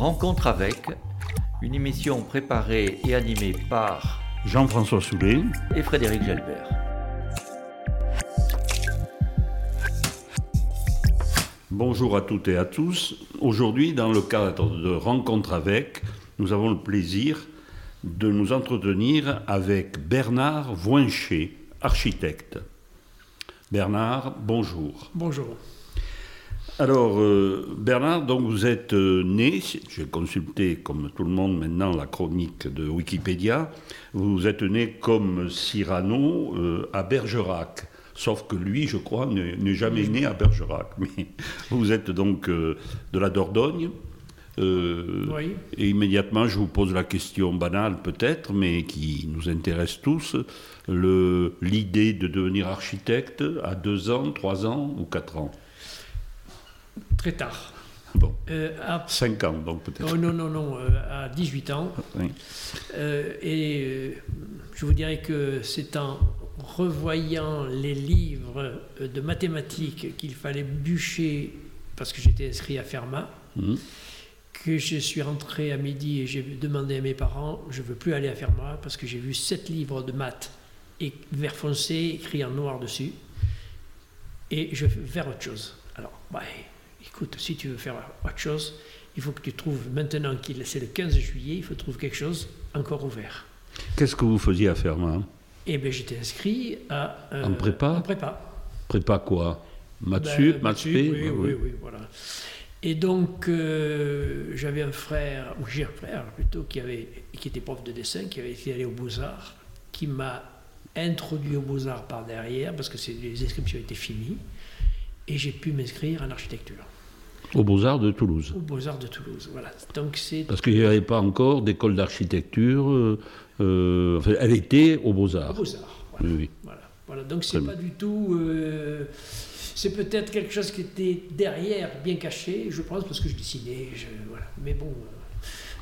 Rencontre avec, une émission préparée et animée par Jean-François Soulet et Frédéric Gelbert. Bonjour à toutes et à tous. Aujourd'hui, dans le cadre de Rencontre avec, nous avons le plaisir de nous entretenir avec Bernard Voincher, architecte. Bernard, bonjour. Bonjour. Alors, euh, Bernard, donc vous êtes euh, né, j'ai consulté comme tout le monde maintenant la chronique de Wikipédia, vous êtes né comme Cyrano euh, à Bergerac. Sauf que lui, je crois, n'est jamais né à Bergerac. Mais vous êtes donc de la Dordogne. oui. Et immédiatement, je vous pose la question banale peut-être, mais qui nous intéresse tous. L'idée de devenir architecte à deux ans, trois ans ou quatre ans? Très tard. Bon. Euh, à 5 ans, donc peut-être. Oh, non, non, non, euh, à 18 ans. Euh, et je vous dirais que c'est en revoyant les livres de mathématiques qu'il fallait bûcher, parce que j'étais inscrit à Fermat, mhm. que je suis rentré à midi et j'ai demandé à mes parents je ne veux plus aller à Fermat parce que j'ai vu sept livres de maths et vert foncé écrit en noir dessus et je veux faire autre chose. Alors, bah, écoute, si tu veux faire autre chose, il faut que tu trouves, maintenant qu'il c'est le 15 juillet, il faut trouver quelque chose encore ouvert. Qu'est-ce que vous faisiez à Fermat? Eh bien, j'étais inscrit à... Euh, en prépa? En prépa. Prépa quoi? Mathieu, ben, oui, oui, oui, oui, voilà. Et donc, euh, j'avais un frère, ou j'ai un frère plutôt, qui, avait, qui était prof de dessin, qui avait été allé aux Beaux-Arts, qui m'a introduit aux Beaux-Arts par derrière, parce que les inscriptions étaient finies, et j'ai pu m'inscrire en architecture. Aux Beaux-Arts de Toulouse. Aux Beaux-Arts de Toulouse, voilà. Donc c'est... Parce qu'il n'y avait pas encore d'école d'architecture. Euh, euh, enfin, elle était aux Beaux-Arts. Aux Beaux-Arts, voilà. Oui, Voilà. voilà. Donc c'est pas du tout. Euh, c'est peut-être quelque chose qui était derrière, bien caché, je pense, parce que je dessinais. Je, voilà. Mais bon.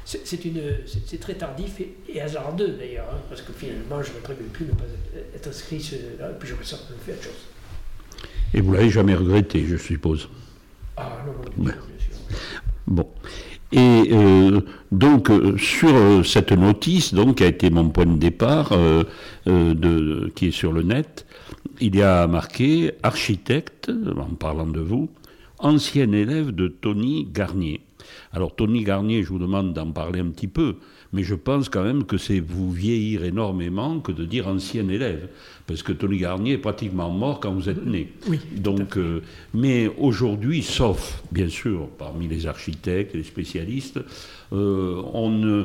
C'est, une, c'est, très tardif et, hasardeux d'ailleurs, hein, parce que finalement, j'aurais prévu plus ne pas être, inscrit, là, et puis j'aurais certainement fait autre chose. Et vous l'avez jamais regretté, je suppose ah non, bien Bon. Et euh, donc euh, sur euh, cette notice, donc qui a été mon point de départ, qui est sur le net, il y a marqué architecte, en parlant de vous, ancien élève de Tony Garnier. Alors Tony Garnier, je vous demande d'en parler un petit peu, mais je pense quand même que c'est vous vieillir énormément que de dire ancien élève, parce que Tony Garnier est pratiquement mort quand vous êtes né. Oui. Donc, euh, mais aujourd'hui, sauf bien sûr parmi les architectes, les spécialistes, euh, on, ne,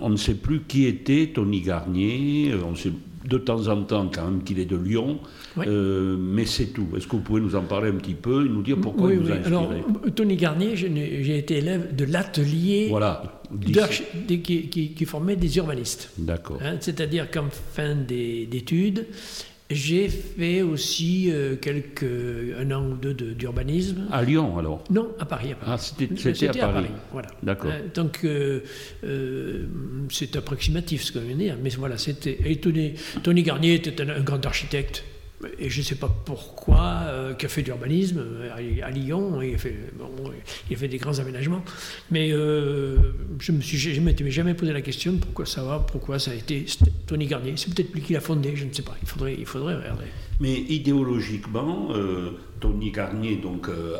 on ne sait plus qui était Tony Garnier. On sait de temps en temps quand même qu'il est de Lyon, euh, mais c'est tout. Est-ce que vous pouvez nous en parler un petit peu et nous dire pourquoi oui, il vous a inspiré Alors, Tony Garnier, j'ai été élève de l'atelier voilà, qui, qui, formait des urbanistes. D'accord. Hein, c'est-à-dire qu'en fin d'études, j'ai fait aussi euh, quelques, un an ou deux d'urbanisme. À Lyon, alors Non, à Paris. À Paris. Ah, c'était à, Paris. voilà. D'accord. Euh, donc, euh, c'est approximatif ce qu'on vient de dire, mais voilà, c'était. Et Tony, Tony Garnier était un grand architecte et je ne sais pas pourquoi, euh, qui a fait d'urbanisme euh, à, Lyon, il a, fait, des grands aménagements. Mais euh, je ne m'étais jamais posé la question pourquoi ça va, pourquoi ça a été Tony Garnier. C'est peut-être lui qui l'a fondé, je ne sais pas. Il faudrait regarder. Mais idéologiquement, Tony Garnier donc, euh,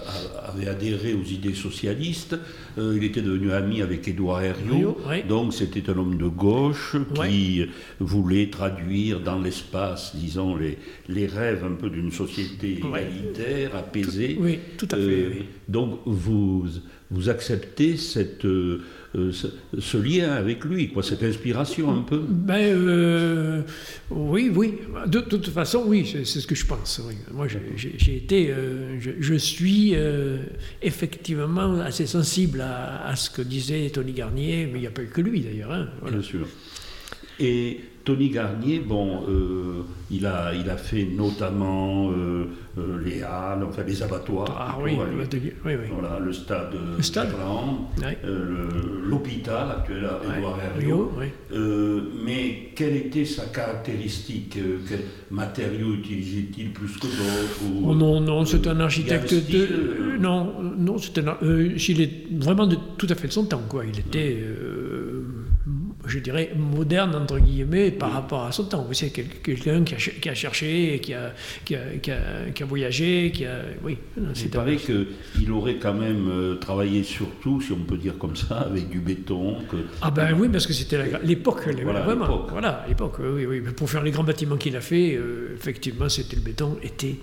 avait adhéré aux idées socialistes. Euh, il était devenu ami avec Édouard Herriot. Donc c'était un homme de gauche qui voulait traduire dans l'espace, disons, les, les rêves un peu d'une société égalitaire, apaisée. oui, tout à fait. Euh, donc vous, vous acceptez cette euh, ce, lien avec lui, quoi, cette inspiration un peu ben, euh, Oui, oui. De, toute façon, oui, c'est ce que je pense. Moi, j'ai été, euh, je, suis effectivement assez sensible à, ce que disait Tony Garnier, mais il n'y a pas que lui d'ailleurs. Hein, Bien sûr. Et Tony Garnier, bon, euh, il, a, il a fait notamment euh, euh, les halles, enfin les abattoirs. Ah oui, oui, Voilà, le stade, le stade. l'hôpital actuel à Édouard Herriot. mais quelle était sa caractéristique Quel matériau utilisait-il plus que d'autres oh Non, non, c'est un architecte de. non, non, c'est un. il est vraiment de, tout à fait de son temps, quoi. Il était je dirais, moderne, entre guillemets, par rapport à son temps. C'est quelqu'un qui a, qui a, cherché, qui a, qui, a, qui a, voyagé, qui a... Oui, Il paraît qu'il aurait quand même euh, travaillé surtout, si on peut dire comme ça, avec du béton. Que... Ah ben oui, parce que c'était l'époque, voilà, vraiment. Voilà, l'époque, oui, oui. Pour faire les grands bâtiments qu'il a fait, euh, effectivement, c'était le béton, était,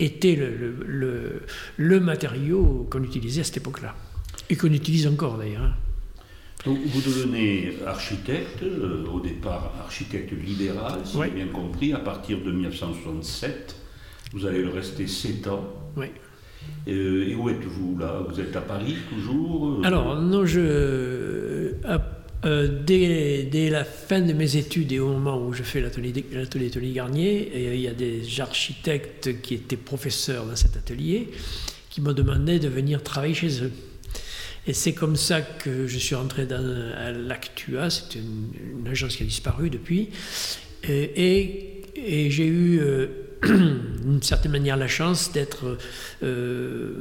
était le, le, le matériau qu'on utilisait à cette époque-là. Et qu'on utilise encore d'ailleurs. Donc vous devenez architecte, euh, au départ architecte libéral, si j'ai bien compris, à partir de 1967. Vous allez le rester 7 ans. Oui. Euh, et où êtes-vous là? Vous êtes à Paris toujours euh? Alors, non, je. dès, dès, la fin de mes études et au moment où je fais l'atelier Tony Garnier, il y a des architectes qui étaient professeurs dans cet atelier qui m'ont demandé de venir travailler chez eux. Et c'est comme ça que je suis rentré dans l'Actua, c'est une, agence qui a disparu depuis. Et, j'ai eu euh, d'une certaine manière la chance d'être euh,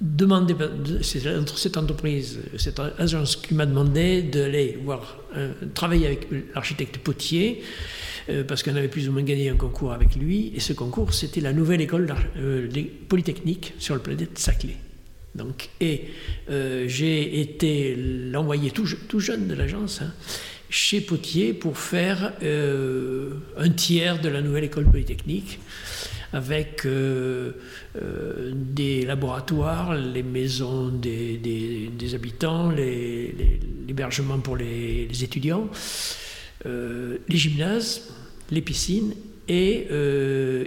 demandé, c'est cette entreprise, cette agence qui m'a demandé d'aller voir, euh, travailler avec l'architecte Potier, parce qu'on avait plus ou moins gagné un concours avec lui, et ce concours, c'était la nouvelle école polytechnique sur le planète Saclay. Donc, et euh, j'ai été l'envoyé tout, jeune de l'agence hein, chez Potier pour faire euh, un tiers de la nouvelle école polytechnique avec euh, des laboratoires, les maisons des, habitants, l'hébergement pour les, étudiants, les gymnases, les piscines et,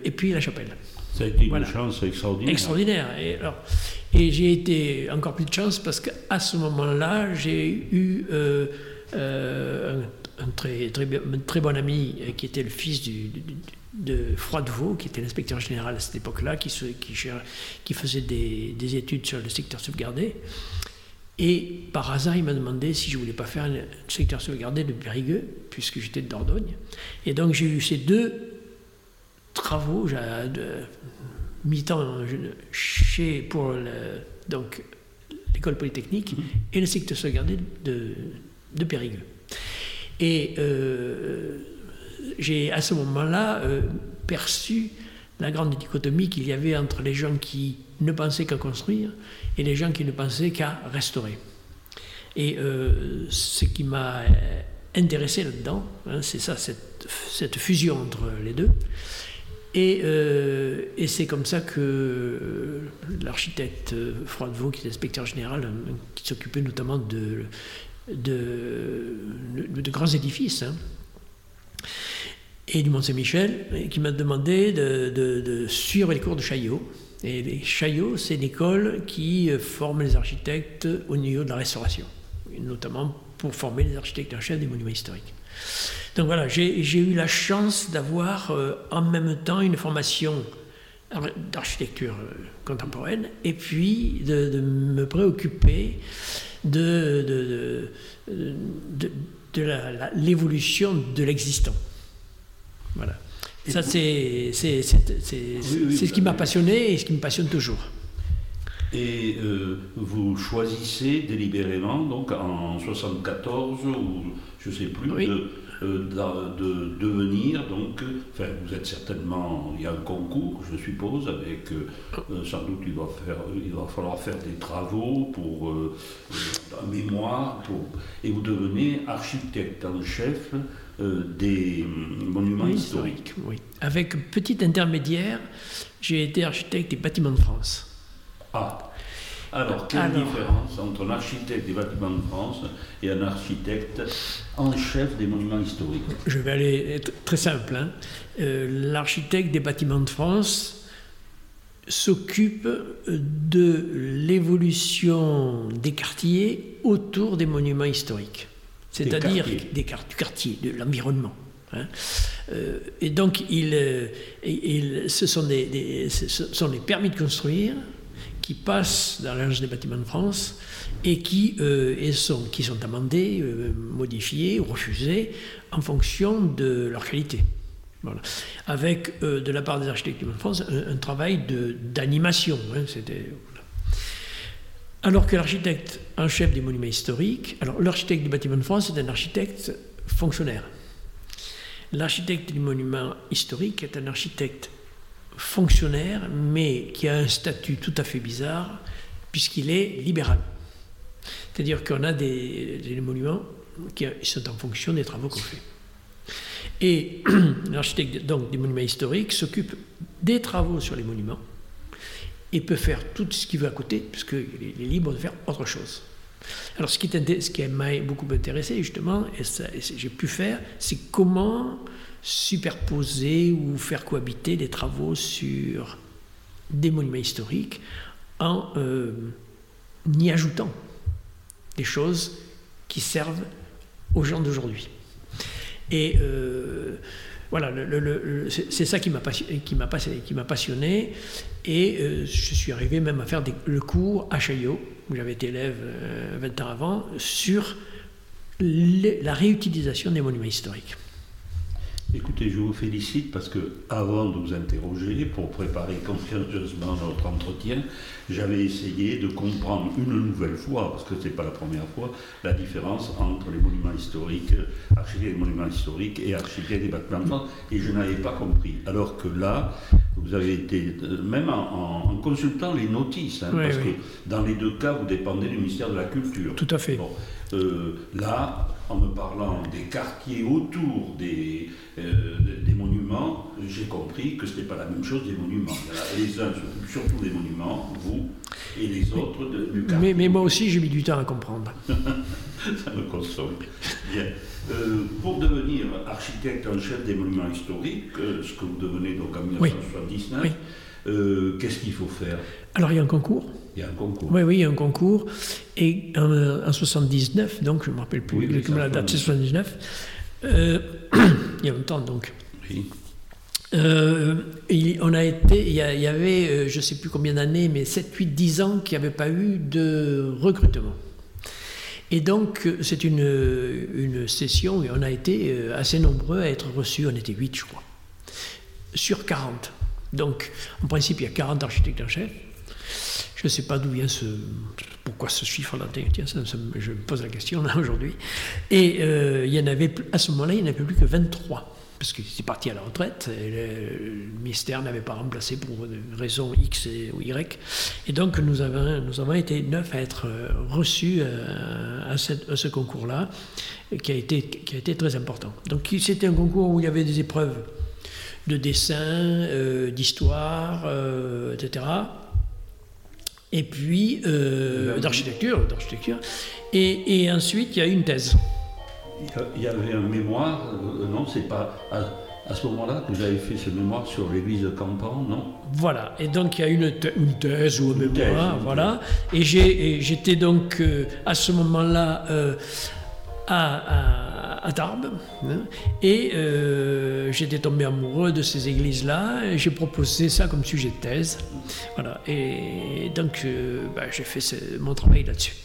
et puis la chapelle. Ça a été une chance extraordinaire. Extraordinaire. Et alors, et j'ai été encore plus de chance parce qu'à ce moment-là, j'ai eu euh, euh, un, très, très, très, bon ami euh, qui était le fils du, de Froidevaux, qui était l'inspecteur général à cette époque-là, qui, qui, qui, faisait des, des, études sur le secteur sauvegardé. Et par hasard, il m'a demandé si je voulais pas faire un secteur sauvegardé de Périgueux, puisque j'étais de Dordogne. Et donc j'ai eu ces deux travaux de, mi-temps chez, pour donc, l'école polytechnique mhm. et le cycle de sauvegarde de, de Périgueux. Et euh, j'ai à ce moment-là euh, perçu la grande dichotomie qu'il y avait entre les gens qui ne pensaient qu'à construire et les gens qui ne pensaient qu'à restaurer. Et euh, ce qui m'a intéressé là-dedans, hein, c'est ça, cette, cette, fusion entre les deux. Euh, et, c'est comme ça que euh, l'architecte Froidevaux, qui est inspecteur général, euh, qui s'occupait notamment de, de, grands édifices, hein, et du Mont-Saint-Michel, qui m'a demandé de, suivre les cours de Chaillot. Et Chaillot, c'est une école qui forme les architectes au niveau de la restauration, notamment pour former les architectes en chef des monuments historiques. Donc voilà, j'ai eu la chance d'avoir euh, en même temps une formation d'architecture euh, contemporaine et puis de, me préoccuper de, de, l'évolution de l'existant. Voilà. Ça, c'est ce qui m'a passionné et ce qui me passionne toujours. Et euh, vous choisissez délibérément, donc en 74 ou je ne sais plus, de euh, de, devenir, donc, enfin, vous êtes certainement, il y a un concours, je suppose, avec, euh, euh, sans doute, il va, faire, il va falloir faire des travaux pour un mémoire, pour, et vous devenez architecte en chef des monuments historiques. Oui, avec petit intermédiaire, j'ai été architecte des bâtiments de France. Ah alors, quelle différence entre un architecte des bâtiments de France et un architecte en chef des monuments historiques? Je vais aller être très simple. Hein. Euh, l'architecte des bâtiments de France s'occupe de l'évolution des quartiers autour des monuments historiques. c'est-à-dire des, du quartier, de l'environnement. Hein. et donc, il, ce, sont des, ce sont des permis de construire qui passent dans l'Agence des bâtiments de France et qui, et sont, qui sont amendés, modifiés ou refusés en fonction de leur qualité. Avec, de la part des architectes de France, un, travail d'animation. Hein, alors que l'architecte en chef des monuments historiques, alors l'architecte du bâtiment de France est un architecte fonctionnaire. L'architecte du monument historique est un architecte fonctionnaire, mais qui a un statut tout à fait bizarre, puisqu'il est libéral. C'est-à-dire qu'on a des, monuments qui sont en fonction des travaux qu'on fait. Et l'architecte des monuments historiques s'occupe des travaux sur les monuments, et peut faire tout ce qu'il veut à côté, puisqu'il est libre de faire autre chose. Alors ce qui m'a beaucoup intéressé justement, et, j'ai pu faire, c'est comment superposer ou faire cohabiter des travaux sur des monuments historiques en euh, y ajoutant des choses qui servent aux gens d'aujourd'hui. Et euh, voilà, c'est ça qui m'a passionné, passionné, Et euh, je suis arrivé même à faire le cours à Chaillot, où j'avais été élève 20 euh, ans avant, sur la réutilisation des monuments historiques. Écoutez, je vous félicite parce que avant de vous interroger, pour préparer consciencieusement notre entretien, j'avais essayé de comprendre une nouvelle fois, parce que ce n'est pas la première fois, la différence entre les monuments historiques, architectes des monuments historiques et architectes des bâtiments et je n'avais pas compris. Alors que là, vous avez été, même en, consultant les notices, hein, parce que dans les deux cas, vous dépendez du ministère de la Culture. Tout à fait. Euh, là, en me parlant des quartiers autour des, euh, des monuments, j'ai compris que ce n'était pas la même chose des monuments. Les uns s'occupent surtout des monuments, vous, et les autres du quartier. Mais, mais moi aussi, j'ai mis du temps à comprendre. Ça me console. Bien. Euh, pour devenir architecte en chef des monuments historiques, ce que vous devenez donc en 1979, qu'est-ce qu'il faut faire? Alors il y a un concours. Il y a un concours. Oui, oui, il y a un concours. Et en, 79, donc je ne me rappelle plus oui, la date, c'est 79, euh, il y a longtemps donc. Oui. Euh, on a été, il y, avait, euh, je ne sais plus combien d'années, mais 7, 8, 10 ans qu'il n'y avait pas eu de recrutement. Et donc, c'est une, une session et on a été assez nombreux à être reçus, on était 8, je crois, sur 40. Donc, en principe, il y a 40 architectes en chef. Je ne sais pas d'où vient ce. Pourquoi ce chiffre-là Tiens, je me pose la question là aujourd'hui. Et euh, il y en avait, à ce moment-là, il n'y en avait plus que 23 parce qu'il était parti à la retraite, le, ministère n'avait pas remplacé pour une raison X ou Y. Et donc nous avons, nous avons été neuf à être euh, reçus euh, à, ce concours-là, qui, a été, qui a été très important. Donc c'était un concours où il y avait des épreuves de dessin, d'histoire, etc et puis euh, d'architecture, d'architecture. Et, et, ensuite, il y a une thèse. Il y avait un mémoire, euh, non, c'est pas à, ce moment-là que vous avez fait ce mémoire sur l'église de Campan, non? Voilà, et donc il y a une, une thèse ou un mémoire, voilà. Et j'étais donc euh, à ce moment-là à, à, Tarbes. Hein. et euh, j'étais tombé amoureux de ces églises-là. Et j'ai proposé ça comme sujet de thèse. Voilà. Et donc, euh, bah, j'ai fait mon travail là-dessus.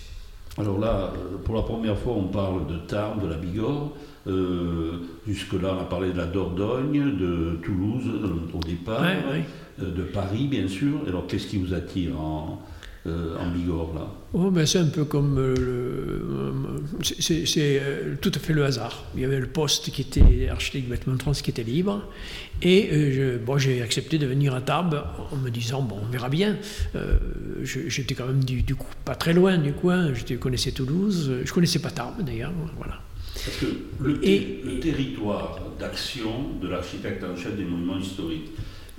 Alors là, euh, pour la première fois, on parle de Tarbes, de la Bigorre. Jusque-là, on a parlé de la Dordogne, de Toulouse au départ, de Paris, bien sûr. Alors, qu'est-ce qui vous attire en, euh, en Bigorre là oh, ben C'est un peu comme. Euh, euh, c'est tout à fait le hasard. Il y avait le poste qui était architecte de bâtiment France qui était libre. Et bon, j'ai accepté de venir à Tarbes en me disant bon, on verra bien. J'étais quand même du, coup pas très loin du coin. Je connaissais Toulouse. Je connaissais pas Tarbes d'ailleurs. Voilà. Parce que le, le territoire d'action de l'architecte en chef des monuments historiques,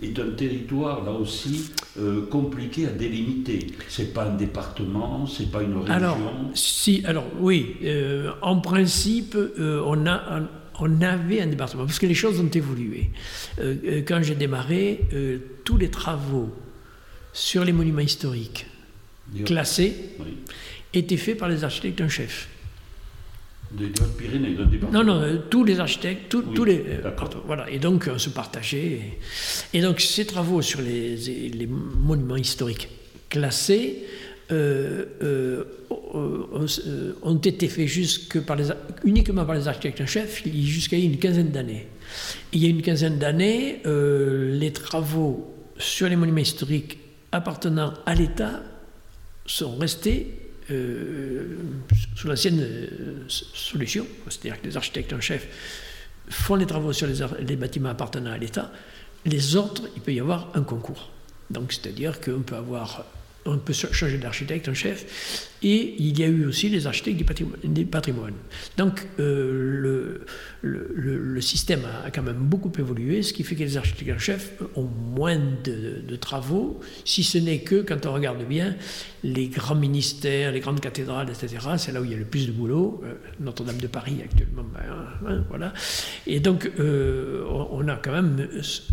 est un territoire, là aussi, euh, compliqué à délimiter. C'est pas un département, c'est pas une région. Alors, si, alors oui, euh, en principe, euh, on, a, on avait un département, parce que les choses ont évolué. quand j'ai démarré, tous les travaux sur les monuments historiques classés étaient faits par les architectes en chef. Des Hautes-Pyrénées, d'un département Non, non, tous les architectes, tous les. voilà, et donc on se partageait. Et, donc ces travaux sur les, les monuments historiques classés ont été faits jusque par les, uniquement par les architectes en chef jusqu'à il y a une quinzaine d'années. Il y a une quinzaine d'années, les travaux sur les monuments historiques appartenant à l'État sont restés euh, sous l'ancienne euh, solution, c'est-à-dire que les architectes en chef font les travaux sur les, bâtiments appartenant à l'État, les autres, il peut y avoir un concours. Donc, c'est-à-dire qu'on peut avoir on peut changer d'architecte en chef. Et il y a eu aussi les architectes du patrimoine. Donc euh, le, système a, quand même beaucoup évolué, ce qui fait que les architectes en chef ont moins de, travaux, si ce n'est que, quand on regarde bien, les grands ministères, les grandes cathédrales, etc., c'est là où il y a le plus de boulot. Euh, Notre-Dame de Paris actuellement, ben, hein, voilà. Et donc euh, on a quand même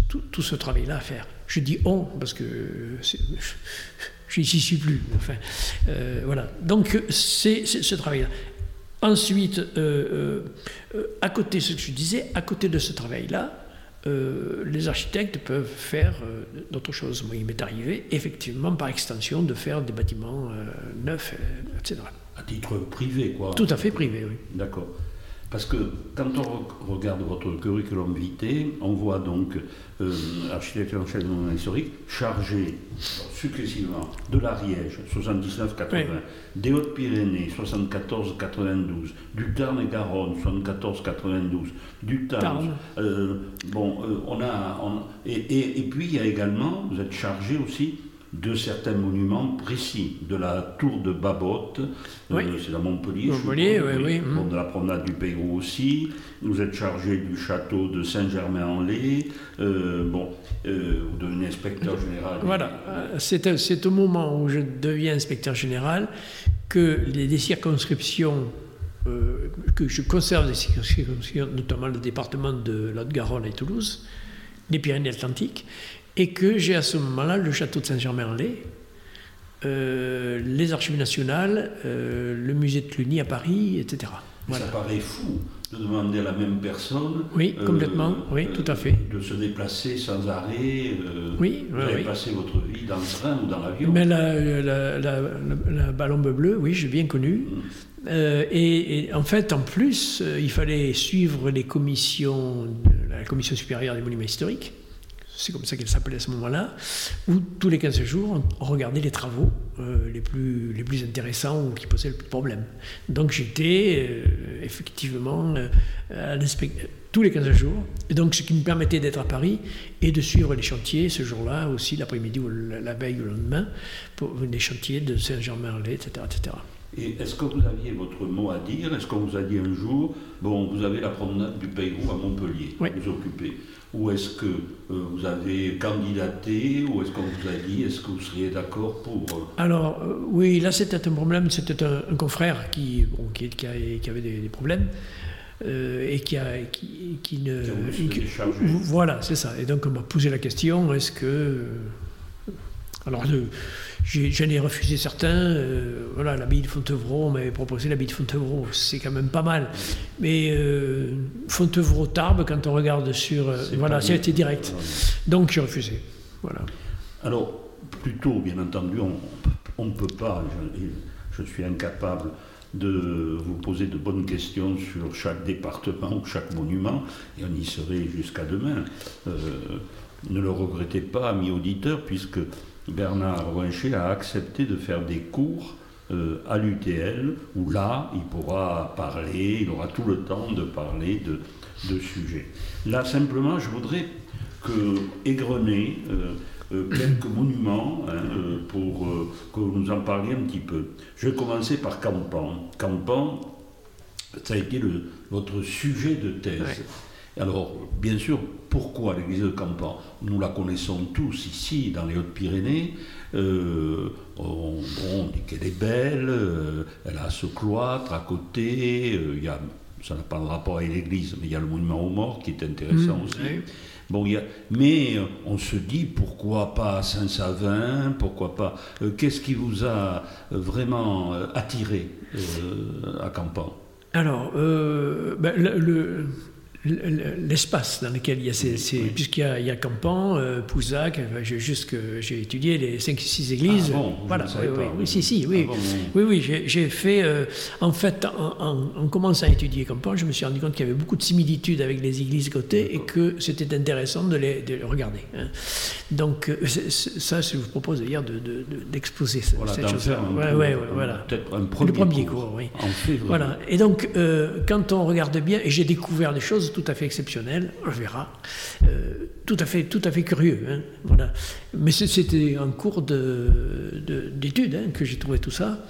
tout ce travail-là à faire. Je dis on parce que je n'y suis plus. Enfin, euh, voilà. Donc, c'est ce travail-là. Ensuite, euh, euh, à côté, ce que je disais, à côté de ce travail-là, les architectes peuvent faire d'autres choses. Moi, il m'est arrivé, effectivement, par extension, de faire des bâtiments neufs, etc. À titre privé, quoi. Tout à fait privé, oui. D'accord. Parce que quand on regarde votre curriculum vitae, on voit donc euh, architecture en chef de historique chargé successivement de l'Ariège 79-80, des Hautes-Pyrénées 74-92, du Tarn et Garonne 74-92, du Tarn. Euh, bon, euh, on a. et, et, puis il y a également, vous êtes chargé aussi de certains monuments précis, de la tour de Babotte, euh, c'est à Montpellier, Montpellier oui, oui. de la promenade du Pérou aussi, vous êtes chargé du château de Saint-Germain-en-Laye, euh, bon, euh, vous devenez inspecteur général. Voilà, c'est au moment où je deviens inspecteur général que les, circonscriptions que je conserve des circonscriptions, notamment le département de Lot-Garonne et Toulouse, les Pyrénées-Atlantiques, et que j'ai à ce moment-là le château de Saint-Germain-en-Laye, euh, les archives nationales, euh, le musée de Cluny à Paris, etc. Ça paraît fou de demander à la même personne. Oui, euh, complètement, oui, tout à fait. De se déplacer sans arrêt. oui, vous avez passé votre vie dans le train ou dans l'avion. Mais la, la, ballon bleu, oui, j'ai bien connu. Mm. et, en fait, en plus, il fallait suivre les commissions, la commission supérieure des monuments historiques c'est comme ça qu'elle s'appelait à ce moment-là, où tous les 15 jours, on regardait les travaux euh, les, plus, les plus intéressants ou qui posaient le plus de problèmes. Donc j'étais euh, effectivement euh, tous les 15 jours, et donc ce qui me permettait d'être à Paris et de suivre les chantiers ce jour-là aussi, l'après-midi ou la veille ou le lendemain, pour les chantiers de Saint-Germain-en-Laye, etc., etc. Et est-ce que vous aviez votre mot à dire? Est-ce qu'on vous a dit un jour, bon, vous avez la promenade du Pérou à Montpellier, vous occupez ou est-ce que euh, vous avez candidaté Ou est-ce qu'on vous a dit Est-ce que vous seriez d'accord pour... Euh, Alors, euh, oui, là c'était un problème. C'était un, confrère qui, qui, qui, avait des, problèmes. et qui, a, qui, ne. voilà, c'est ça. Et donc on m'a posé la question est-ce que. Alors, J'en ai, refusé certains. Euh, voilà, l'abbaye de Fontevraud, on m'avait proposé l'abbaye de Fontevraud, c'est quand même pas mal. Mais euh, Fontevraud-Tarbes, quand on regarde sur. Euh, voilà, été direct. Donc j'ai refusé. Voilà. Alors, plutôt, bien entendu, on ne peut pas, je, je, suis incapable de vous poser de bonnes questions sur chaque département ou chaque monument, et on y serait jusqu'à demain. Ne le regrettez pas, amis auditeurs, puisque Bernard Roincher a accepté de faire des cours euh, à l'UTL, où là, il pourra parler, il aura tout le temps de parler de, de sujets. Là, simplement, je voudrais égrener euh, euh, quelques monuments hein, pour que vous nous en parliez un petit peu. Je vais commencer par Campan. Campan, ça a été votre sujet de thèse. Alors, bien sûr, pourquoi l'église de Campan Nous la connaissons tous ici, dans les Hautes-Pyrénées. Euh, on, dit qu'elle est belle, euh, elle a ce cloître à côté, euh, il y a, ça n'a pas de rapport avec l'église, mais il y a le monument aux morts qui est intéressant mmh, aussi. Bon, y a, mais on se dit pourquoi pas Saint-Savin, pourquoi pas. Qu'est-ce qui vous a vraiment attiré à Campan? Alors, ben, le l'espace dans lequel il y a ces, puisqu'il y a, il y a Campan, euh, Pouzac, j'ai juste que j'ai étudié les 5-6 églises. Ah bon, voilà, oui, oui, oui, si, si, oui, ah oui, oui, j'ai fait, euh, en fait, en, commençant à étudier Campan, je me suis rendu compte qu'il y avait beaucoup de similitudes avec les églises côté et que c'était intéressant de les, de regarder. Hein. Donc, euh, ça, je vous propose d'ailleurs d'exposer de, voilà, cette chose. Ouais, ouais, voilà. Peut-être un premier, Le premier cours, oui. En. Voilà. Et donc, quand on regarde bien, et j'ai découvert des choses tout à fait exceptionnel, on verra. Euh, tout, à fait, tout à fait curieux. Hein, voilà. Mais c'était un cours d'études de, hein, que j'ai trouvé tout ça.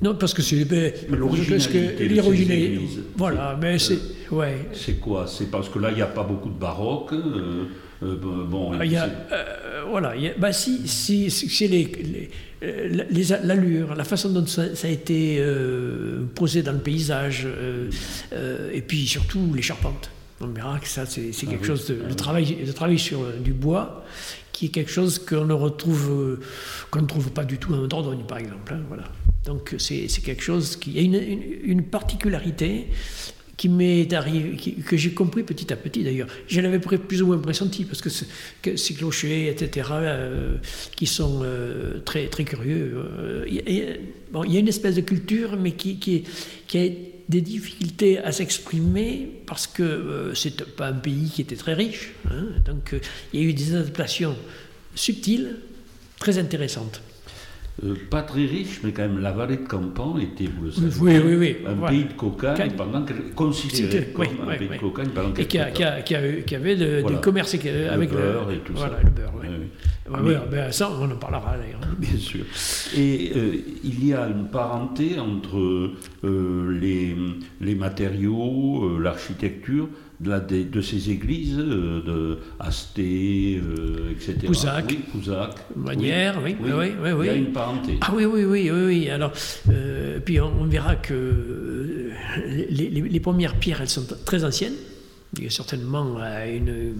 Non, parce que c'est ben, l'originalité. Voilà, mais c'est. Ouais. C'est quoi? C'est parce que là, il n'y a pas beaucoup de baroque. Euh, euh, bon, il y a, voilà, bah si, si, c'est les, l'allure, la façon dont ça, a été posé dans le paysage, et puis surtout les charpentes. On verra que ça, c'est quelque ah chose de, le travail, de travail sur euh, du bois, qui est quelque chose qu'on ne retrouve, euh, qu'on ne trouve pas du tout en Dordogne, par exemple. Hein, voilà. Donc c'est quelque chose qui a une, une, particularité qui m'est arrivé, que j'ai compris petit à petit d'ailleurs. Je l'avais plus ou moins pressenti parce que, ces clochers, etc., euh, qui sont très, très curieux. a, bon, il y a une espèce de culture, mais qui, qui, est des difficultés à s'exprimer parce que euh, c'est pas un pays qui était très riche. Hein. donc euh, il y a eu des adaptations subtiles, très intéressantes. Euh, pas très riche, mais quand même la vallée de Campan était, vous le savez, oui, oui, oui, un pays de cocagne pendant considéré comme un pays de cocagne pendant Et qui, a, qui, a, qui, avait de, du commerce avec le beurre et tout voilà, ça. le beurre, oui. oui, ben, ça, on en parlera d'ailleurs. Bien sûr. Et euh, il y a une parenté entre euh, les, les matériaux, l'architecture, de, de, ces églises, euh, de Asté, euh, etc. Pouzac. Oui, Pouzac. Manière, oui. Oui, oui, oui, Il y a une parenté. Ah oui, oui, oui, oui. Alors, euh, puis on, verra que les, les, premières pierres, elles sont très anciennes. Il y a certainement une,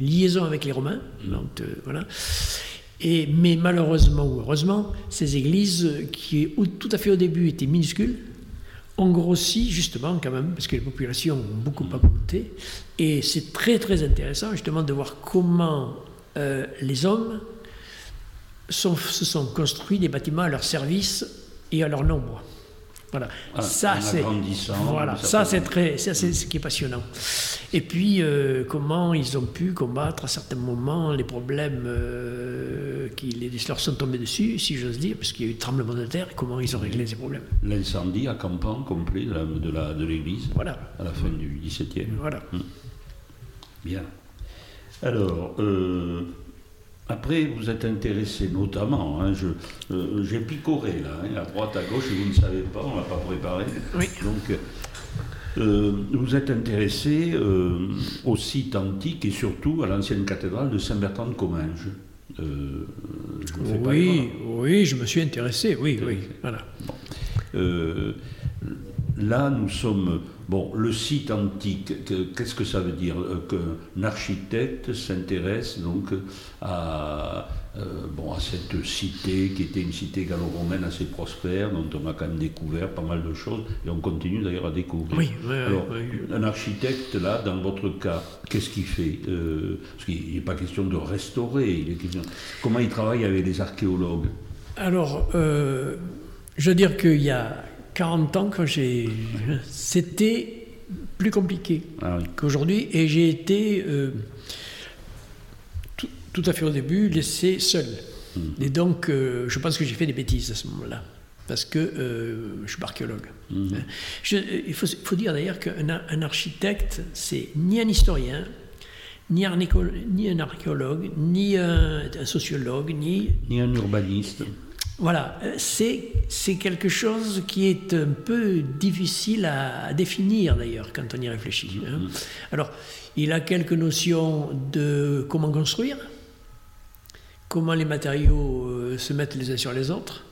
liaison avec les Romains. Mm. Donc, voilà. Et, mais malheureusement ou heureusement, ces églises qui tout à fait au début étaient minuscules, on grossit justement quand même, parce que les populations ont beaucoup augmenté, et c'est très très intéressant justement de voir comment euh, les hommes se sont construits des bâtiments à leur service et à leur nombre. Voilà. Ah, ça, c'est voilà. Ça, c'est très, c'est ce qui est passionnant. Et puis, euh, comment ils ont pu combattre à certains moments les problèmes euh, qui les, leur sont tombés dessus, si j'ose dire, parce qu'il y a eu tremblement de terre. Comment ils ont réglé ces problèmes L'incendie à Campan complet de, la, de l'église. Voilà. À la fin du XVIIe. Voilà. Hum. Bien. Alors. Euh, après, vous êtes intéressé notamment, hein, euh, j'ai picoré là, hein, à droite, à gauche, et vous ne savez pas, on ne l'a pas préparé. Oui. Donc, euh, vous êtes intéressé euh, au site antique et surtout à l'ancienne cathédrale de Saint-Bertrand de Comminges. oui, oui, je me suis intéressé, oui, oui, voilà. là, nous sommes Bon, le site antique, qu'est-ce que ça veut dire? Euh, Qu'un architecte s'intéresse donc à, euh, bon, à cette cité qui était une cité gallo-romaine assez prospère, dont on a quand même découvert pas mal de choses, et on continue d'ailleurs à découvrir. Oui, Alors, un architecte, là, dans votre cas, qu'est-ce qu'il fait? Euh, Parce qu'il n'est pas question de restaurer, il est question... comment il travaille avec les archéologues? Alors, je veux dire qu'il y a 40 ans, quand j'ai. C'était plus compliqué ah qu'aujourd'hui. Et j'ai été, euh, tout, à fait au début, laissé seul. Hmm. Et donc, euh, je pense que j'ai fait des bêtises à ce moment-là. Parce que euh, je suis archéologue. Hmm. il, faut, faut, dire d'ailleurs qu'un architecte, c'est ni un historien, ni un, ni un archéologue, ni un, un sociologue, ni. Ni un urbaniste. Voilà, euh, c'est quelque chose qui est un peu difficile à, définir d'ailleurs quand on y réfléchit. Hein. Mm-hmm. Alors, il a quelques notions de comment construire, comment les matériaux euh, se mettent les uns sur les autres.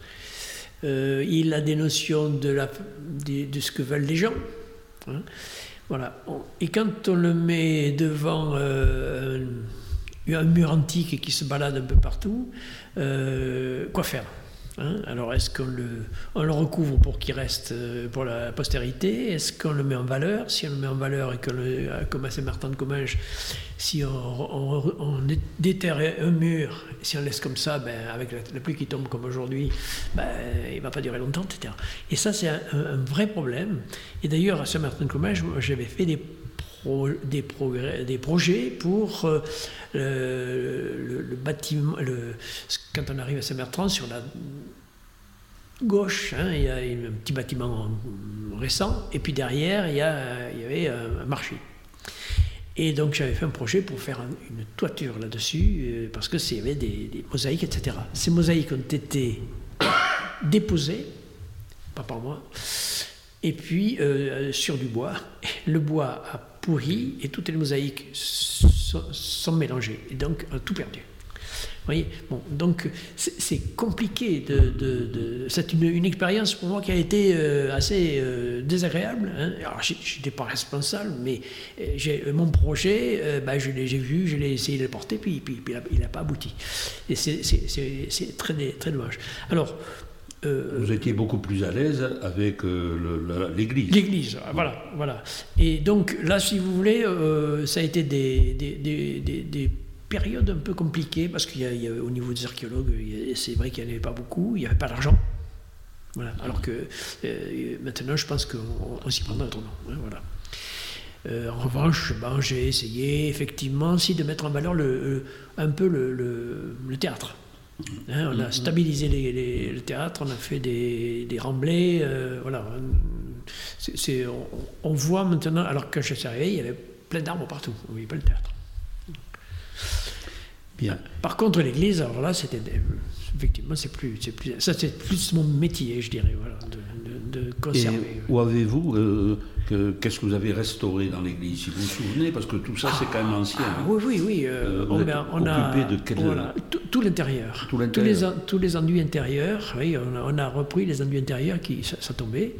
Euh, il a des notions de, la, de, ce que veulent les gens. Hein. Voilà. Et quand on le met devant un, un mur antique qui se balade un peu partout, quoi faire? Hein. Alors, est-ce qu'on le, recouvre pour qu'il reste euh, pour la postérité? Est-ce qu'on le met en valeur? Si on le met en valeur et que, le, comme à Saint-Martin de Comminges, si on, déterre un mur, si on laisse comme ça, ben, avec la, pluie qui tombe comme aujourd'hui, ben, il ne va pas durer longtemps, etc. Et ça, c'est un, vrai problème. Et d'ailleurs, à Saint-Martin de Comminges, j'avais fait des des, projets pour euh, le, bâtiment. Quand on arrive à Saint-Bertrand, sur la gauche, hein, il y a un petit bâtiment récent, et puis derrière, il y, avait un marché. Et donc j'avais fait un projet pour faire une toiture là-dessus, euh, parce que y avait des, des, mosaïques, etc. Ces mosaïques ont été déposées, pas par moi, et puis euh, sur du bois. Le bois a pourri et toutes les mosaïques sont, mélangées, et donc a tout perdu. Vous voyez? Bon, donc c'est compliqué. De, c'est une, expérience pour moi qui a été euh, assez euh, désagréable. Hein. Alors, je n'étais pas responsable, mais mon projet, bah, je l'ai vu, je l'ai essayé de le porter, puis, puis, il n'a pas abouti. Et c'est, très, très dommage. Alors, euh, Vous étiez beaucoup plus à l'aise avec euh, l'Église. L'Église, voilà, voilà. Et donc là, si vous voulez, euh, ça a été des, des, périodes un peu compliquées parce qu'il y, a au niveau des archéologues, c'est vrai qu'il n'y en avait pas beaucoup, il n'y avait pas d'argent. Voilà. Alors que maintenant, je pense qu'on s'y prendra autrement. Hein, voilà. en revanche, ben, j'ai essayé effectivement aussi de mettre en valeur le, un peu le, le théâtre. Hein, on a stabilisé les, le théâtre, on a fait des, des remblais, euh, voilà. On, voit maintenant, alors que je suis arrivé, il y avait plein d'arbres partout, on ne voyait pas le théâtre. Bien. Par contre, l'église, alors là, c'était effectivement, c'est plus, c'est plus, ça c'est plus mon métier, je dirais, voilà, de, de, conserver. Et où avez-vous euh, Qu'est-ce que vous avez restauré dans l'église, si vous vous souvenez Parce que tout ça, c'est quand même ancien. Ah, oui, oui, oui. Euh, on, a, on a, de quel... voilà, tout, l'intérieur. tous, les, tous les enduits intérieurs. Oui, on a, repris les enduits intérieurs qui ça, tombait.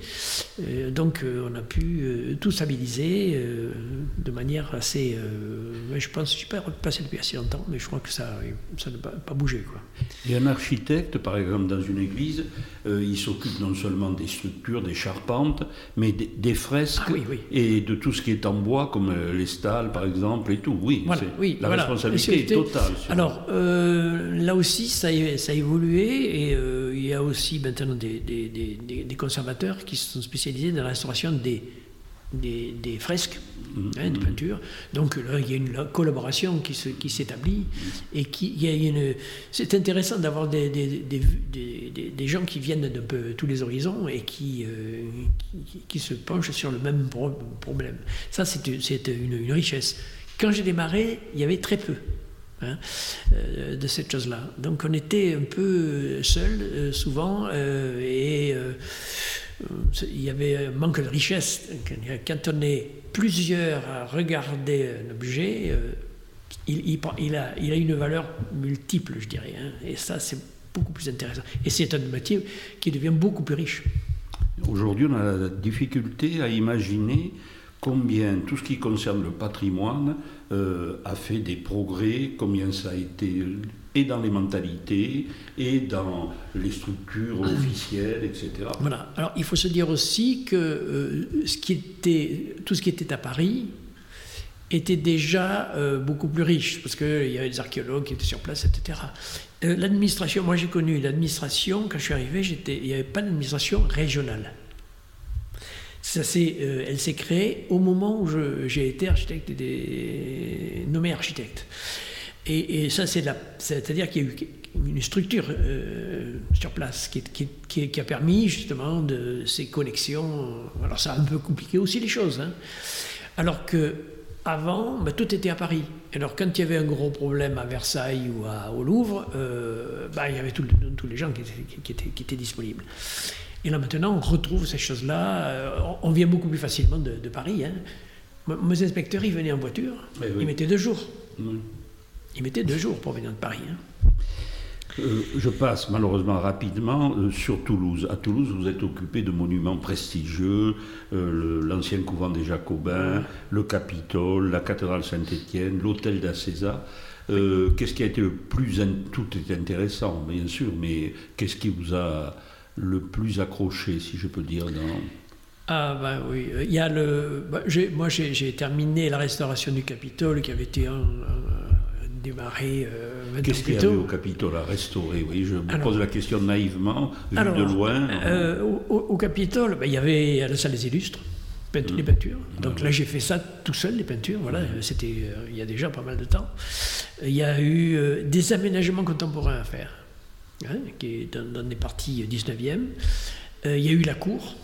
Euh, donc, euh, on a pu tout stabiliser de manière assez. je pense, je ne suis pas repassé depuis assez longtemps, mais je crois que ça, ça n'a pas, bougé. Quoi. Et un architecte, par exemple, dans une église, il s'occupe non seulement des structures, des charpentes, mais des, des fresques ah et de tout ce qui est en bois, comme euh, les stalles par exemple, et tout. Oui, oui la responsabilité est totale. Alors euh, là aussi, ça a, ça a évolué et euh, il y a aussi maintenant des, des, des, conservateurs qui sont spécialisés dans la restauration des, des, fresques, mhm. hein, des peintures. Donc là, il y a une collaboration qui, qui s'établit et qui, il y a une, c'est intéressant d'avoir des, des, gens qui viennent de tous les horizons et qui, euh, qui, se penchent sur le même problème. Ça, c'est une, richesse. Quand j'ai démarré, il y avait très peu. Hein, euh, de cette chose-là. Donc on était un peu seul euh, souvent et il y avait un manque de richesse. Quand on est plusieurs à regarder un objet, euh, il, il, a, il a une valeur multiple, je dirais. Hein. et ça, c'est beaucoup plus intéressant. Et c'est un métier qui devient beaucoup plus riche. Aujourd'hui, on a la difficulté à imaginer combien tout ce qui concerne le patrimoine euh, a fait des progrès, combien ça a été et dans les mentalités, et dans les structures officielles, etc. Voilà. Alors, il faut se dire aussi que euh, ce qui était, tout ce qui était à Paris était déjà euh, beaucoup plus riche, parce qu'il y avait des archéologues qui étaient sur place, etc. L'administration, moi j'ai connu l'administration, quand je suis arrivé, il n'y avait pas d'administration régionale. Ça elle s'est créée au moment où j'ai été architecte nommé architecte. Et, ça, c'est c'est-à-dire qu'il y a eu une structure euh, sur place qui, a permis justement de ces connexions. Alors ça a un peu compliqué aussi les choses. Hein. Alors que avant, ben, tout était à Paris. Alors quand il y avait un gros problème à Versailles ou au Louvre, euh, ben, il y avait tous les gens qui étaient, disponibles. Et là maintenant, on retrouve ces choses-là. Euh, on, vient beaucoup plus facilement de, Paris. Hein. Mes inspecteurs, ils venaient en voiture, ils mettaient deux jours. Il mettait deux jours pour venir de Paris. Hein. Euh, je passe malheureusement rapidement euh, sur Toulouse. À Toulouse, vous êtes occupé de monuments prestigieux, euh, l'ancien couvent des Jacobins, le Capitole, la cathédrale Saint-Étienne, l'hôtel d'Acésa. qu'est-ce qui a été le plus... Tout est intéressant, bien sûr, mais qu'est-ce qui vous a le plus accroché, si je peux dire, dans... Ah ben oui, il y a le... Bah, moi j'ai terminé la restauration du Capitole qui avait été un, démarré euh, Qu'est-ce qu'il y avait au Capitole à restaurer? Oui, Je me pose la question naïvement, vu de loin. Euh, au, Capitole, ben, il y avait la salle des illustres, les mmh. peintures. Donc là, j'ai fait ça tout seul, les peintures. Voilà, mmh. c'était euh, il y a déjà pas mal de temps. Il y a eu des aménagements contemporains à faire, hein, qui est dans, dans, des parties 19e. il y a eu la cour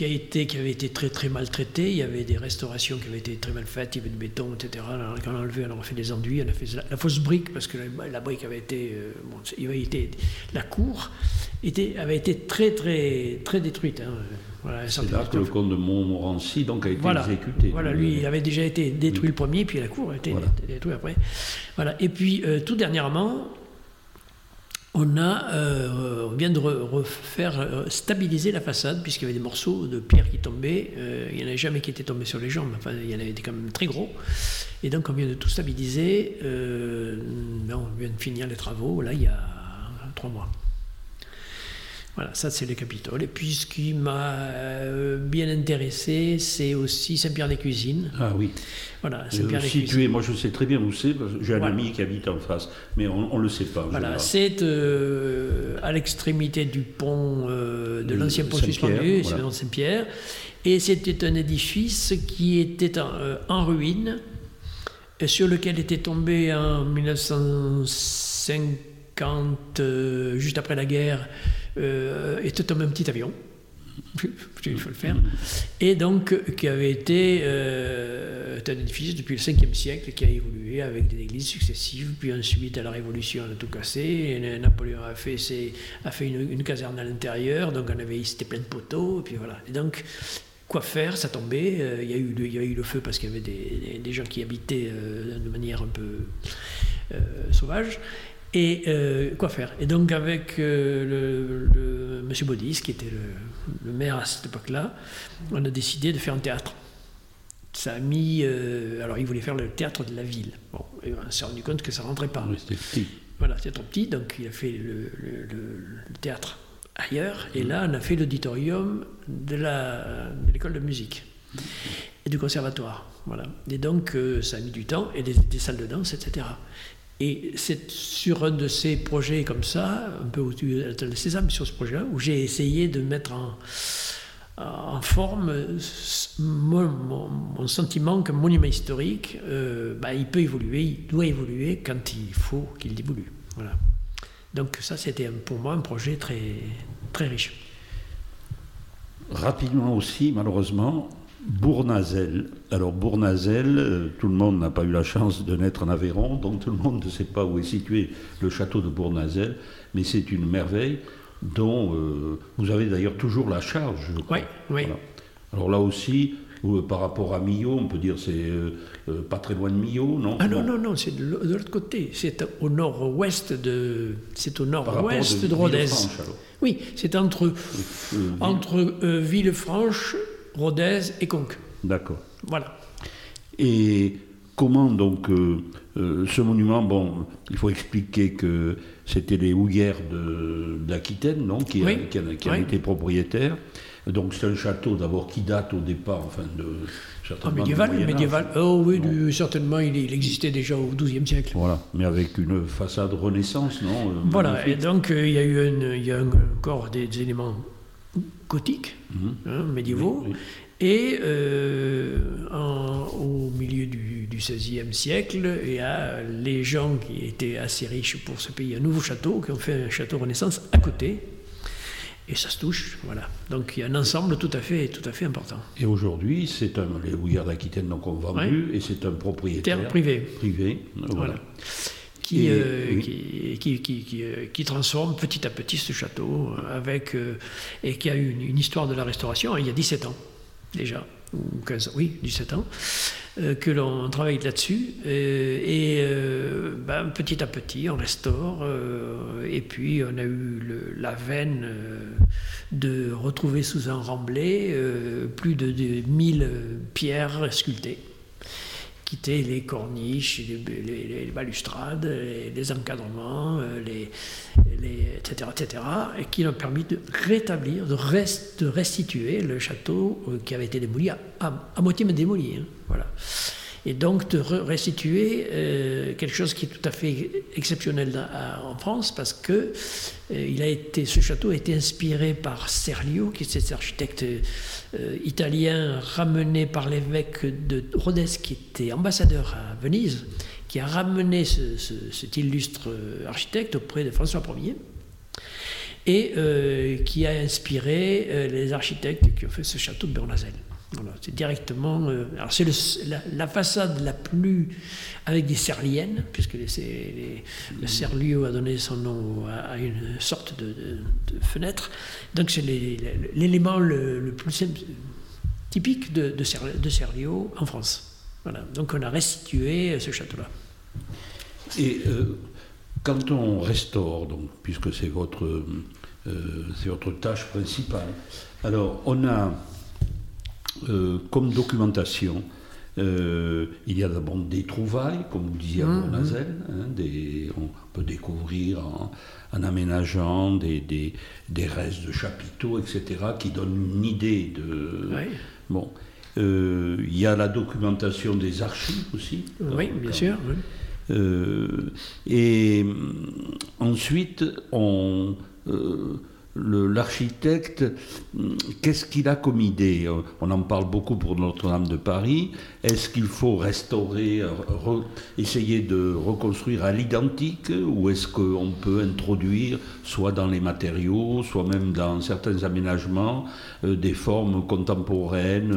qui, a été, qui avait été très très maltraité. Il y avait des restaurations qui avaient été très mal faites, il y avait du béton, etc. Quand on a enlevé, on a fait des enduits, on a fait la, fausse brique, parce que la, brique avait été, euh, bon, il avait été. La cour était, avait été très très très détruite. Hein. Voilà, c'est là que le comte de Montmorency donc, a été exécuté. Voilà, lui, il avait déjà été détruit le premier, puis la cour a été détruite après. Voilà. Et puis, euh, tout dernièrement, on, a, euh, on vient de refaire euh, stabiliser la façade, puisqu'il y avait des morceaux de pierre qui tombaient. Euh, il n'y en avait jamais qui étaient tombés sur les jambes, enfin, il y en avait quand même très gros. Et donc, on vient de tout stabiliser. on vient de finir les travaux, là, il y a trois mois. Voilà, ça c'est le Capitole. Et puis ce qui m'a euh, bien intéressé, c'est aussi Saint-Pierre-des-Cuisines. Ah oui. Voilà, euh, Saint-Pierre-des-Cuisines. Moi je sais très bien où c'est, j'ai un ami qui habite en face, mais on ne le sait pas. Voilà, c'est euh, à l'extrémité du pont, de l'ancien pont suspendu, c'est dans Saint-Pierre. Et c'était un édifice qui était en, en ruine, sur lequel était tombé en 1950, juste après la guerre, euh, était un petit avion. Il faut le faire. Et donc, qui avait été euh, un édifice depuis le 5e siècle, qui a évolué avec des églises successives, puis ensuite à la Révolution, on a tout cassé. Napoléon a fait, une, caserne à l'intérieur, donc on avait, c'était plein de poteaux, et puis voilà. Et donc, quoi faire? Ça tombait. Euh, il, y a eu le feu parce qu'il y avait des, gens qui habitaient euh, de manière un peu sauvage. Et euh, quoi faire Et donc avec euh, le, Monsieur Baudis, qui était le, maire à cette époque-là, on a décidé de faire un théâtre. Ça a mis... Euh, alors il voulait faire le théâtre de la ville. Bon, et on s'est rendu compte que ça rentrait pas. c'était petit. Voilà, c'était trop petit, donc il a fait le, théâtre ailleurs. Et là, on a fait l'auditorium de l'école de, musique et du conservatoire. Voilà. Et donc, ça a mis du temps, et des, des salles de danse, etc. Et c'est sur un de ces projets comme ça, un peu au-dessus de Sésame, sur ce projet-là, où j'ai essayé de mettre en, forme mon, sentiment qu'un monument historique, euh, bah, il peut évoluer, il doit évoluer quand il faut qu'il évolue. Voilà. Donc ça, c'était pour moi un projet très, très riche. Rapidement aussi, malheureusement, Bournazel. Alors Bournazel, euh, tout le monde n'a pas eu la chance de naître en Aveyron, donc tout le monde ne sait pas où est situé le château de Bournazel, mais c'est une merveille dont euh, vous avez d'ailleurs toujours la charge. Oui, oui. Alors là aussi, euh, par rapport à Millau, on peut dire c'est pas très loin de Millau, non? Ah non, non, non, c'est de l'autre côté. C'est au nord-ouest de, c'est au nord-ouest de, de Rodez. Oui, c'est entre, entre Villefranche Rodez et Conques. D'accord. Voilà. Et comment donc euh, euh, ce monument, bon, il faut expliquer que c'était les houillères d'Aquitaine, non, qui, qui, en, été propriétaires. Donc c'est un château d'abord qui date au départ, enfin de ah, médiéval, médiéval. Oh oui, certainement, il, existait déjà au XIIe siècle. Voilà, mais avec une façade Renaissance, non euh, Voilà, et donc il y a eu il y a encore des éléments gothiques, hein, médiévaux. Et euh, au milieu du, XVIe siècle, il y a les gens qui étaient assez riches pour se payer un nouveau château, qui ont fait un château Renaissance à côté. Et ça se touche, voilà. Donc il y a un ensemble tout à fait, tout à fait important. Et aujourd'hui, c'est un, les Houillards d'Aquitaine donc on vendu, et c'est un propriétaire privé. Privé, voilà. Euh, qui, qui, qui, euh, qui, transforme petit à petit ce château avec, euh, et qui a eu une, histoire de la restauration hein, il y a 17 ans déjà. ou 15 oui, 17 ans, que l'on travaille là-dessus. et ben, petit à petit, on restaure. et puis, on a eu la veine de retrouver sous un remblai plus de, de 1000 pierres sculptées qui étaient les corniches, les, balustrades, les, encadrements, euh, les, etc., etc., et qui ont permis de rétablir, de, restituer le château euh, qui avait été démoli, à, à, moitié démoli. Hein, voilà et donc de restituer euh, quelque chose qui est tout à fait exceptionnel en France parce que euh, ce château a été inspiré par Serlio, qui est cet architecte euh, italien ramené par l'évêque de Rhodes, qui était ambassadeur à Venise, qui a ramené cet illustre architecte auprès de François Ier et qui a inspiré les architectes qui ont fait ce château de Bernazel c'est directement. Euh, alors c'est la, façade la plus avec des serliennes, puisque les, le serlio a donné son nom à, une sorte de, fenêtre. Donc c'est l'élément le, plus typique de, de, Serlio en France. Voilà. Donc on a restitué ce château-là. Et euh, quand on restaure, donc, puisque c'est votre, euh, c'est votre tâche principale, alors on a euh, comme documentation, euh, il y a d'abord des trouvailles, comme vous disiez à mmh, Bournazel. Mmh. Hein, on peut découvrir en, aménageant des, des, restes de chapiteaux, etc., qui donnent une idée de. Bon. Euh, il y a la documentation des archives aussi. Oui, bien sûr. et ensuite, on l'architecte, qu'est-ce qu'il a comme idée? On en parle beaucoup pour Notre-Dame de Paris. Est-ce qu'il faut restaurer, essayer de reconstruire à l'identique ou est-ce qu'on peut introduire, soit dans les matériaux, soit même dans certains aménagements, euh, des formes contemporaines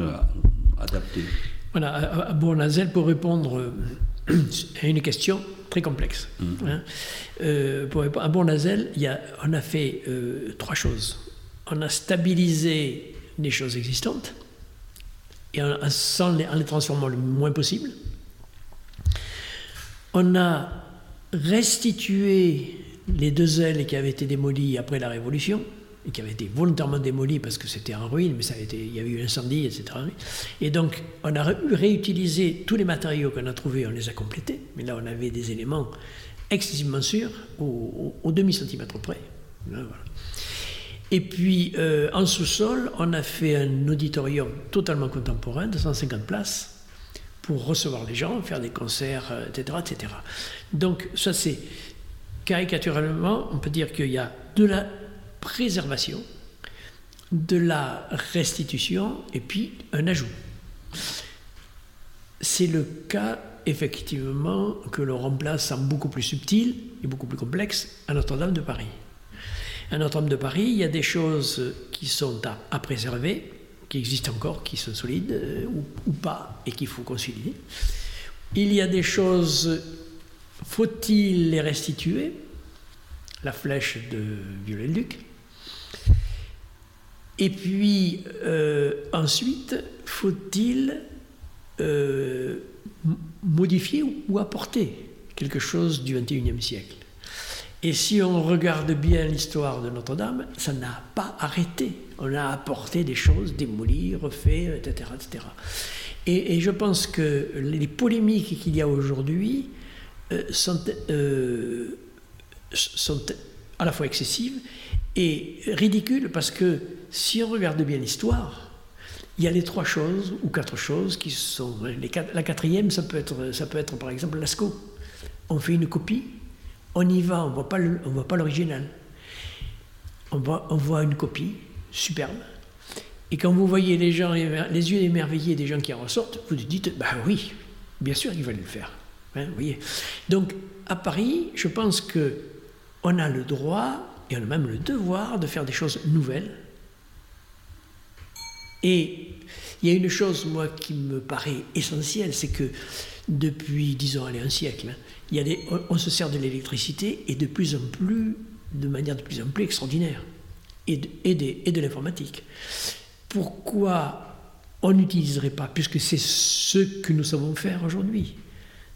adaptées? Voilà, à Bournazel, pour répondre euh, à une question, très complexe. Mm. Hein. Euh, pour, à Bournazel, il y a, on a fait euh, trois choses. On a stabilisé les choses existantes, et en, les, en les transformant le moins possible. On a restitué les deux ailes qui avaient été démolies après la Révolution et qui avait été volontairement démoli parce que c'était en ruine, mais ça avait été, il y avait eu incendie, etc. Et donc, on a réutilisé tous les matériaux qu'on a trouvés, on les a complétés, mais là, on avait des éléments excessivement sûrs, au, demi-centimètre près. Et puis, euh, en sous-sol, on a fait un auditorium totalement contemporain de 150 places pour recevoir les gens, faire des concerts, etc. Euh, etc. Donc, ça, c'est caricaturalement, on peut dire qu'il y a de la préservation, de la restitution et puis un ajout. C'est le cas effectivement que l'on remplace en beaucoup plus subtil et beaucoup plus complexe à Notre-Dame de Paris. À Notre-Dame de Paris, il y a des choses qui sont à, préserver, qui existent encore, qui sont solides euh, ou, pas, et qu'il faut concilier. Il y a des choses, faut-il les restituer? La flèche de Viollet-le-Duc, et puis euh, ensuite, faut-il euh, modifier ou apporter quelque chose du XXIe siècle? Et si on regarde bien l'histoire de Notre-Dame, ça n'a pas arrêté. On a apporté des choses, démoli, refait, etc. etc. Et, je pense que les polémiques qu'il y a aujourd'hui euh, sont à la fois excessives et ridicules parce que si on regarde bien l'histoire, il y a les trois choses ou quatre choses qui sont. la quatrième, ça peut, être, ça peut être par exemple Lascaux. On fait une copie, on y va, on ne voit pas l'original. On voit, on voit une copie superbe. Et quand vous voyez les gens, les yeux émerveillés des gens qui en ressortent, vous vous dites, bah oui, bien sûr qu'il fallait le faire. Hein, voyez. Donc, à Paris, je pense que on a le droit et on a même le devoir de faire des choses nouvelles et il y a une chose, moi, qui me paraît essentielle, c'est que depuis, disons, allez, un siècle, hein, il y a on, se sert de l'électricité et de plus en plus, de manière de plus en plus extraordinaire, et de, et de l'informatique. Pourquoi on n'utiliserait pas, puisque c'est ce que nous savons faire aujourd'hui?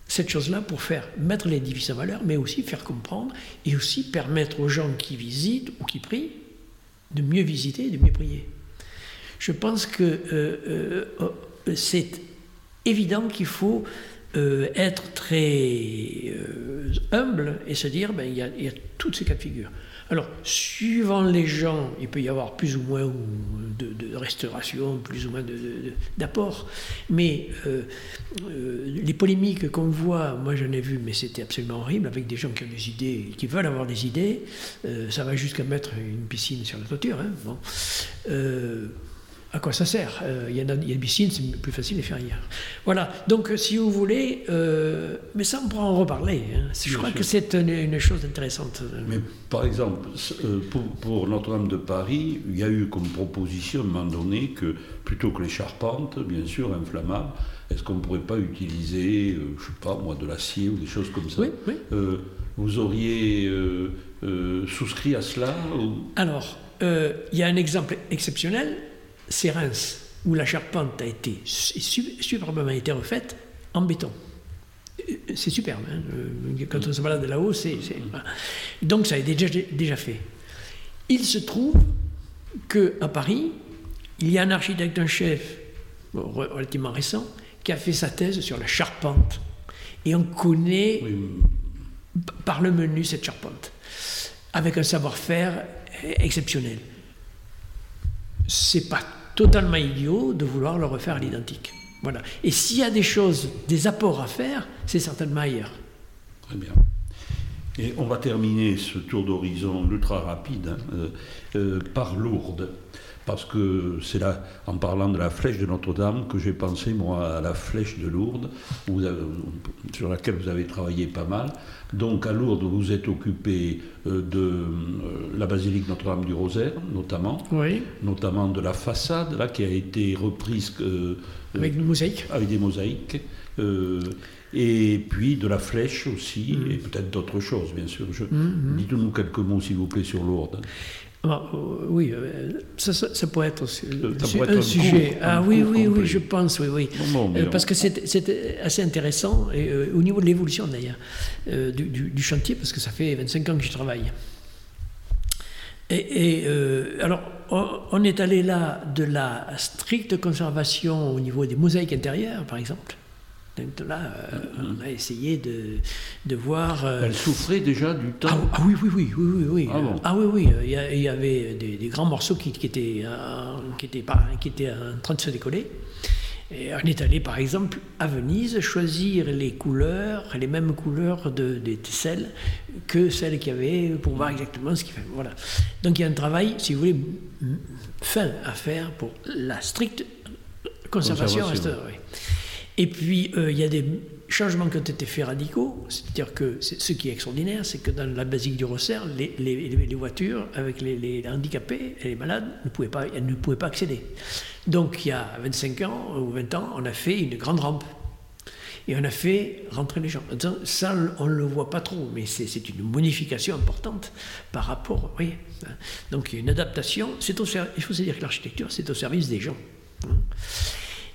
Cette chose-là pour faire mettre l'édifice en valeur, mais aussi faire comprendre et aussi permettre aux gens qui visitent ou qui prient de mieux visiter et de mieux prier. Je pense que euh, euh, oh, c'est évident qu'il faut euh, être très humble et se dire ben, il, y a, il y a toutes ces cas de figure. Alors, suivant les gens, il peut y avoir plus ou moins de, restauration, plus ou moins d'apport. Mais euh, euh, les polémiques qu'on voit, moi j'en ai vu, mais c'était absolument horrible, avec des gens qui ont des idées, qui veulent avoir des idées. Euh, ça va jusqu'à mettre une piscine sur la toiture. Hein, à quoi ça sert? Euh, Il y, a une piscine, c'est plus facile de faire ailleurs. Voilà, donc euh, si vous voulez, euh, mais ça on pourra en reparler. Hein. Je crois que c'est une, chose intéressante. Mais par exemple, pour, Notre-Dame de Paris, il y a eu comme proposition à un moment donné que plutôt que les charpentes, bien sûr, inflammables, est-ce qu'on ne pourrait pas utiliser, je ne sais pas moi, de l'acier ou des choses comme ça? Oui, oui. Vous auriez souscrit à cela Alors, il y a un exemple exceptionnel c'est Reims, où la charpente a été superbement été refaite en béton. C'est superbe. Hein. Euh, quand on se balade là-haut, c'est. Donc ça a été déjà, déjà fait. Il se trouve qu'à Paris, il y a un architecte en chef relativement récent qui a fait sa thèse sur la charpente. Et on connaît par le menu cette charpente, avec un savoir-faire exceptionnel. C'est pas totalement idiot de vouloir le refaire à l'identique. Voilà. Et s'il y a des choses, des apports à faire, c'est certainement ailleurs. Très bien. Et on va terminer ce tour d'horizon ultra rapide hein, euh, euh, par Lourdes. Parce que c'est là, en parlant de la flèche de Notre-Dame, que j'ai pensé, moi, à la flèche de Lourdes, sur laquelle vous avez travaillé pas mal. Donc, à Lourdes, vous êtes occupé euh, de euh, la basilique Notre-Dame du Rosaire, notamment. Oui. Notamment de la façade, là, qui a été reprise. Euh, avec des mosaïques. Avec des mosaïques. et puis de la flèche aussi, mm. et peut-être d'autres choses, bien sûr. Mm, mm. Dites-nous quelques mots, s'il vous plaît, sur Lourdes. Ah, oui, euh, ça, ça, pourrait être, un, sujet. ah oui, oui, oui, je pense, oui, oui. Euh, parce que c'est assez intéressant, et, euh, au niveau de l'évolution d'ailleurs, du, chantier, parce que ça fait 25 ans que j'y travaille. Et, alors, on est allé là de la stricte conservation au niveau des mosaïques intérieures, par exemple, donc là, euh, on a essayé de, de voir. Euh, Elle souffrait déjà du temps. Ah, ah, oui, oui, oui, oui, oui. Ah, ah oui, oui. Il y, avait des, grands morceaux qui, qui étaient, qui, étaient pas, qui étaient en train de se décoller. Et on est allé, par exemple, à Venise, choisir les couleurs, les mêmes couleurs de, des tesselles que celles qu'il y avait pour voir exactement ce qu'il fait. Voilà. Donc il y a un travail, si vous voulez, fin à faire pour la stricte conservation. conservation. Et puis, euh, il y a des changements qui ont été faits radicaux. C'est-à-dire que ce qui est extraordinaire, c'est que dans la basique du Rossère, les, voitures avec les, handicapés et les malades ne pouvaient pas, elles ne pouvaient pas accéder. Donc, il y a 25 ans ou 20 ans, on a fait une grande rampe. Et on a fait rentrer les gens. Ça, on ne le voit pas trop, mais c'est une modification importante par rapport. Oui. Donc, il y a une adaptation. Il faut se dire que l'architecture, c'est au service des gens.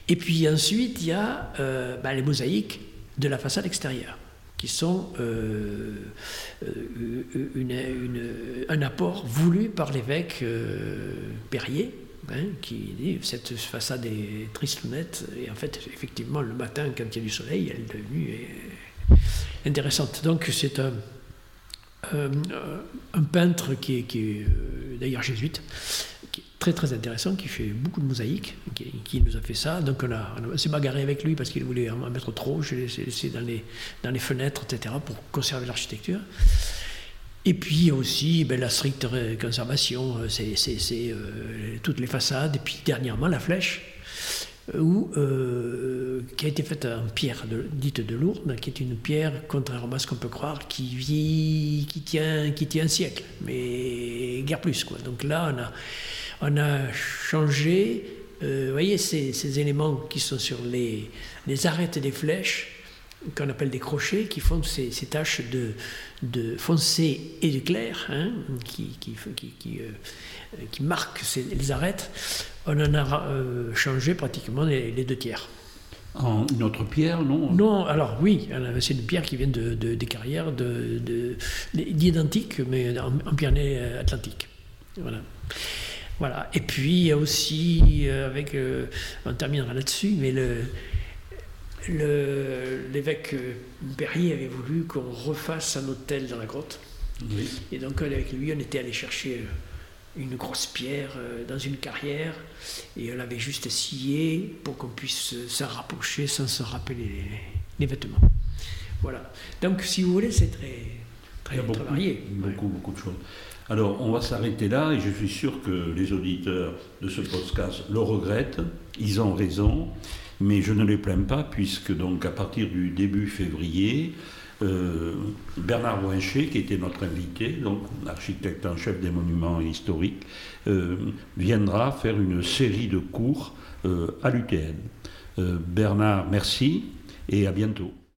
Et puis ensuite, il y a euh, bah, les mosaïques de la façade extérieure, qui sont euh, euh, un apport voulu par l'évêque Perrier, hein, qui dit cette façade est triste nette, et en fait, effectivement, le matin, quand il y a du soleil, elle est devenue intéressante. Donc c'est un, un, peintre qui est, qui est d'ailleurs jésuite, très très intéressant, qui fait beaucoup de mosaïques, qui, nous a fait ça. Donc on, a, on s'est bagarré avec lui parce qu'il voulait en mettre trop. Je l'ai laissé dans les, dans les fenêtres, etc., pour conserver l'architecture. Et puis aussi ben, la stricte conservation, euh, c'est, euh, toutes les façades. Et puis dernièrement la flèche, euh, où, qui a été faite en pierre dite de Lourdes, qui est une pierre, contrairement à ce qu'on peut croire, qui vit, qui tient, qui tient un siècle, mais guère plus. Quoi. Donc là, on a on a changé, euh, vous voyez, ces, éléments qui sont sur les, les arêtes des flèches, qu'on appelle des crochets, qui font ces, taches de, de, foncé et de clair, hein, qui, qui, qui, qui, marquent les arêtes. On en a changé pratiquement les, deux tiers. En une autre pierre, non? Non, alors oui, c'est une pierre qui vient de, des carrières d'identique, de, mais en, en Pyrénées Atlantique. Voilà. Voilà. Et puis il y a aussi, euh, avec, euh, on terminera là-dessus, mais le, l'évêque euh, Berrier avait voulu qu'on refasse un hôtel dans la grotte. Et donc avec lui, on était allé chercher une grosse pierre dans une carrière et on l'avait juste scié pour qu'on puisse s'en rapprocher sans se rappeler les, vêtements. Voilà. Donc si vous voulez, c'est très, très, varié. Beaucoup, beaucoup de choses. Alors, on va s'arrêter là et je suis sûr que les auditeurs de ce podcast le regrettent. Ils ont raison, mais je ne les plains pas puisque donc à partir du début février, euh, Bernard Boincher, qui était notre invité, donc architecte en chef des monuments historiques, euh, viendra faire une série de cours euh, à l'UTN. Bernard, merci et à bientôt.